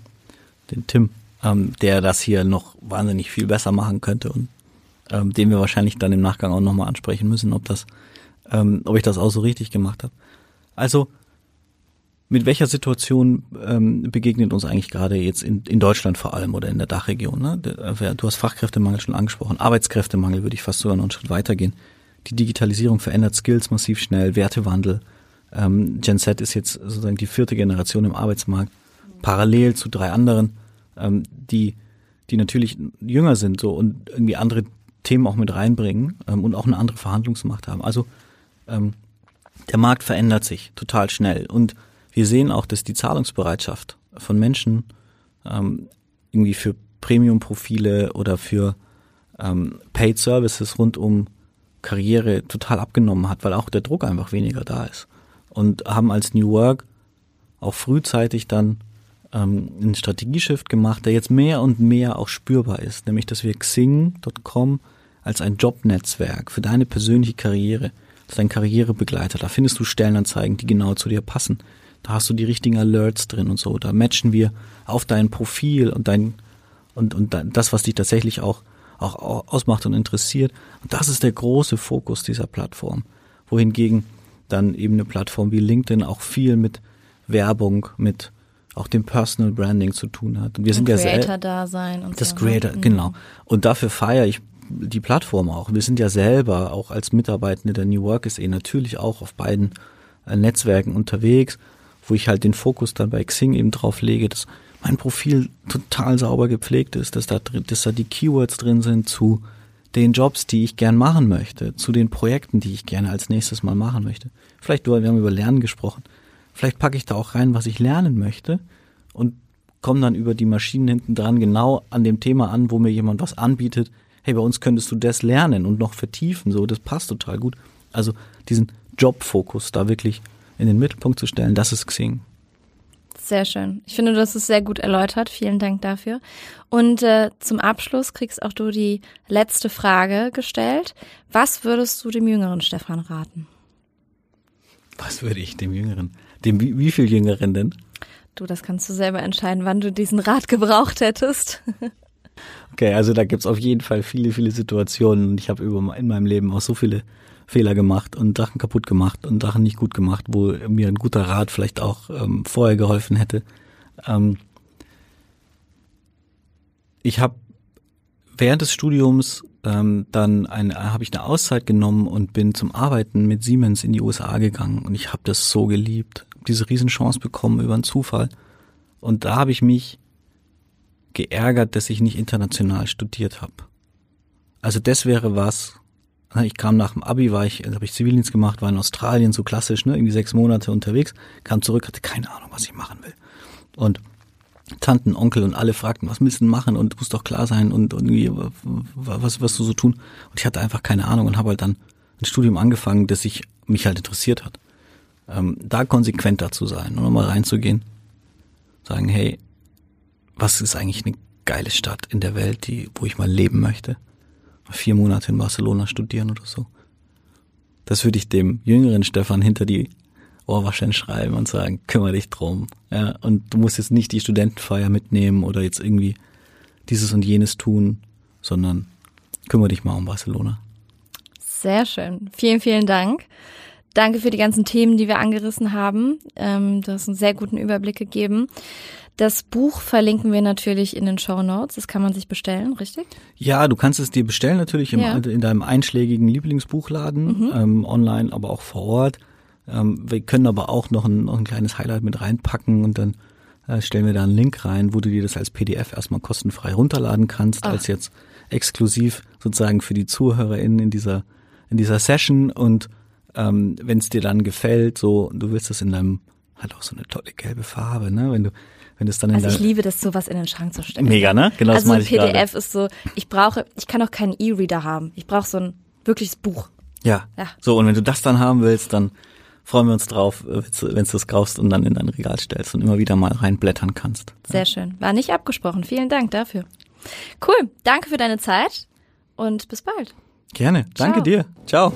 den Tim, ähm, der das hier noch wahnsinnig viel besser machen könnte und ähm, den wir wahrscheinlich dann im Nachgang auch nochmal ansprechen müssen, ob das, ähm, ob ich das auch so richtig gemacht habe. Also mit welcher Situation ähm, begegnet uns eigentlich gerade jetzt in, in Deutschland vor allem oder in der Dachregion? Ne? Äh, du hast Fachkräftemangel schon angesprochen, Arbeitskräftemangel würde ich fast sogar noch einen Schritt weitergehen. Die Digitalisierung verändert Skills massiv schnell, Wertewandel. Ähm, Gen Z ist jetzt sozusagen die vierte Generation im Arbeitsmarkt, parallel zu drei anderen, ähm, die, die natürlich jünger sind so und irgendwie andere Themen auch mit reinbringen ähm, und auch eine andere Verhandlungsmacht haben. Also ähm, der Markt verändert sich total schnell und wir sehen auch, dass die Zahlungsbereitschaft von Menschen ähm, irgendwie für Premium-Profile oder für ähm, Paid Services rund um Karriere total abgenommen hat, weil auch der Druck einfach weniger da ist. Und haben als New Work auch frühzeitig dann ähm, einen Strategieshift gemacht, der jetzt mehr und mehr auch spürbar ist, nämlich dass wir Xing.com als ein Jobnetzwerk für deine persönliche Karriere, als dein Karrierebegleiter, da findest du Stellenanzeigen, die genau zu dir passen. Da hast du die richtigen Alerts drin und so. Da matchen wir auf dein Profil und dein und und das, was dich tatsächlich auch auch ausmacht und interessiert. Und das ist der große Fokus dieser Plattform. Wohingegen dann eben eine Plattform wie LinkedIn auch viel mit Werbung, mit auch dem Personal Branding zu tun hat. Und wir sind ja Creator da sein und das so. Ne? Creator, mhm. genau. Und dafür feiere ich die Plattform auch. Wir sind ja selber auch als Mitarbeitende der New Work SE natürlich auch auf beiden äh, Netzwerken unterwegs wo ich halt den Fokus dann bei Xing eben drauf lege, dass mein Profil total sauber gepflegt ist, dass da, dass da die Keywords drin sind zu den Jobs, die ich gern machen möchte, zu den Projekten, die ich gerne als nächstes mal machen möchte. Vielleicht, wir haben über Lernen gesprochen. Vielleicht packe ich da auch rein, was ich lernen möchte und komme dann über die Maschinen hinten dran genau an dem Thema an, wo mir jemand was anbietet. Hey, bei uns könntest du das lernen und noch vertiefen, so, das passt total gut. Also diesen Jobfokus da wirklich in den Mittelpunkt zu stellen, das ist Xing. Sehr schön. Ich finde, hast es sehr gut erläutert. Vielen Dank dafür. Und äh, zum Abschluss kriegst auch du die letzte Frage gestellt. Was würdest du dem jüngeren Stefan raten? Was würde ich dem Jüngeren? Dem wie, wie viel Jüngeren denn? Du, das kannst du selber entscheiden, wann du diesen Rat gebraucht hättest. okay, also da gibt's auf jeden Fall viele, viele Situationen und ich habe in meinem Leben auch so viele Fehler gemacht und Sachen kaputt gemacht und Sachen nicht gut gemacht, wo mir ein guter Rat vielleicht auch ähm, vorher geholfen hätte. Ähm, ich habe während des Studiums ähm, dann habe ich eine Auszeit genommen und bin zum Arbeiten mit Siemens in die USA gegangen und ich habe das so geliebt, diese Riesenchance bekommen über einen Zufall und da habe ich mich geärgert, dass ich nicht international studiert habe. Also das wäre was. Ich kam nach dem Abi, war ich, habe ich Zivildienst gemacht, war in Australien so klassisch, ne, irgendwie sechs Monate unterwegs, kam zurück, hatte keine Ahnung, was ich machen will. Und Tanten, Onkel und alle fragten, was du machen und muss doch klar sein und, und irgendwie, was, was du so tun. Und ich hatte einfach keine Ahnung und habe halt dann ein Studium angefangen, das sich mich halt interessiert hat. Ähm, da konsequenter zu sein und nochmal reinzugehen, sagen, hey, was ist eigentlich eine geile Stadt in der Welt, die, wo ich mal leben möchte? Vier Monate in Barcelona studieren oder so. Das würde ich dem jüngeren Stefan hinter die Ohrwaschen schreiben und sagen, kümmere dich drum. Ja, und du musst jetzt nicht die Studentenfeier mitnehmen oder jetzt irgendwie dieses und jenes tun, sondern kümmere dich mal um Barcelona. Sehr schön. Vielen, vielen Dank. Danke für die ganzen Themen, die wir angerissen haben. Ähm, du hast einen sehr guten Überblick gegeben. Das Buch verlinken wir natürlich in den Show Notes. Das kann man sich bestellen, richtig? Ja, du kannst es dir bestellen natürlich im, ja. in deinem einschlägigen Lieblingsbuchladen, mhm. ähm, online, aber auch vor Ort. Ähm, wir können aber auch noch ein, noch ein kleines Highlight mit reinpacken und dann äh, stellen wir da einen Link rein, wo du dir das als PDF erstmal kostenfrei runterladen kannst, Ach. als jetzt exklusiv sozusagen für die ZuhörerInnen in dieser, in dieser Session und ähm, wenn es dir dann gefällt, so, du willst das in deinem, hat auch so eine tolle gelbe Farbe, ne? Wenn du, wenn es dann in Also ich liebe das, sowas in den Schrank zu stecken. Mega, ne? Genau also das meine ich ein PDF ist so, ich brauche, ich kann auch keinen E-Reader haben. Ich brauche so ein wirkliches Buch. Ja. ja. So, und wenn du das dann haben willst, dann freuen wir uns drauf, wenn du das kaufst und dann in dein Regal stellst und immer wieder mal reinblättern kannst. Sehr ja. schön. War nicht abgesprochen. Vielen Dank dafür. Cool. Danke für deine Zeit und bis bald. Gerne. Danke Ciao. dir. Ciao.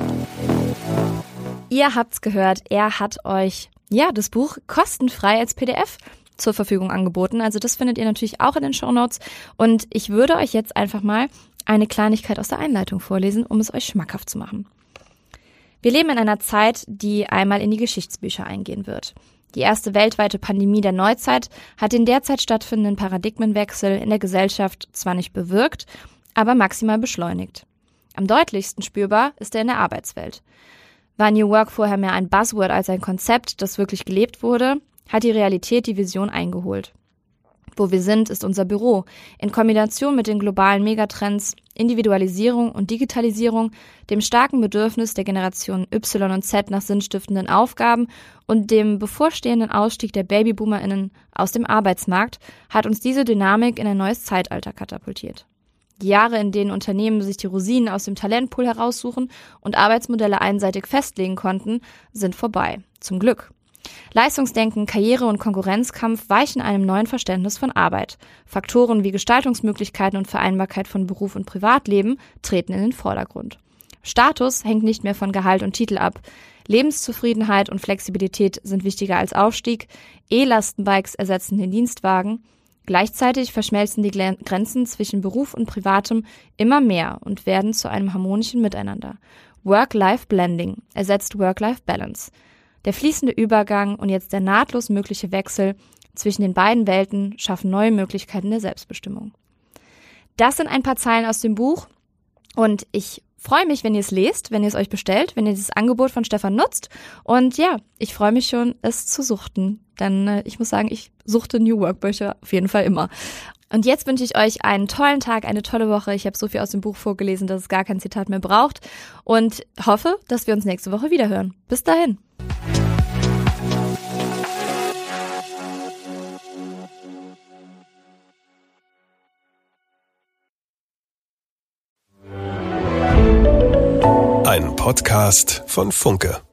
Ihr habt's gehört. Er hat euch ja das Buch kostenfrei als PDF zur Verfügung angeboten. Also das findet ihr natürlich auch in den Show Notes. Und ich würde euch jetzt einfach mal eine Kleinigkeit aus der Einleitung vorlesen, um es euch schmackhaft zu machen. Wir leben in einer Zeit, die einmal in die Geschichtsbücher eingehen wird. Die erste weltweite Pandemie der Neuzeit hat den derzeit stattfindenden Paradigmenwechsel in der Gesellschaft zwar nicht bewirkt, aber maximal beschleunigt. Am deutlichsten spürbar ist er in der Arbeitswelt. War New Work vorher mehr ein Buzzword als ein Konzept, das wirklich gelebt wurde, hat die Realität die Vision eingeholt. Wo wir sind, ist unser Büro. In Kombination mit den globalen Megatrends Individualisierung und Digitalisierung, dem starken Bedürfnis der Generationen Y und Z nach sinnstiftenden Aufgaben und dem bevorstehenden Ausstieg der Babyboomerinnen aus dem Arbeitsmarkt hat uns diese Dynamik in ein neues Zeitalter katapultiert. Die Jahre, in denen Unternehmen sich die Rosinen aus dem Talentpool heraussuchen und Arbeitsmodelle einseitig festlegen konnten, sind vorbei. Zum Glück. Leistungsdenken, Karriere und Konkurrenzkampf weichen einem neuen Verständnis von Arbeit. Faktoren wie Gestaltungsmöglichkeiten und Vereinbarkeit von Beruf und Privatleben treten in den Vordergrund. Status hängt nicht mehr von Gehalt und Titel ab. Lebenszufriedenheit und Flexibilität sind wichtiger als Aufstieg. E-Lastenbikes ersetzen den Dienstwagen. Gleichzeitig verschmelzen die Grenzen zwischen Beruf und Privatem immer mehr und werden zu einem harmonischen Miteinander. Work-Life-Blending ersetzt Work-Life-Balance. Der fließende Übergang und jetzt der nahtlos mögliche Wechsel zwischen den beiden Welten schaffen neue Möglichkeiten der Selbstbestimmung. Das sind ein paar Zeilen aus dem Buch und ich freue mich, wenn ihr es lest, wenn ihr es euch bestellt, wenn ihr dieses Angebot von Stefan nutzt. Und ja, ich freue mich schon, es zu suchten. Denn äh, ich muss sagen, ich suchte New Work Bücher auf jeden Fall immer. Und jetzt wünsche ich euch einen tollen Tag, eine tolle Woche. Ich habe so viel aus dem Buch vorgelesen, dass es gar kein Zitat mehr braucht. Und hoffe, dass wir uns nächste Woche wiederhören. Bis dahin. Podcast von Funke.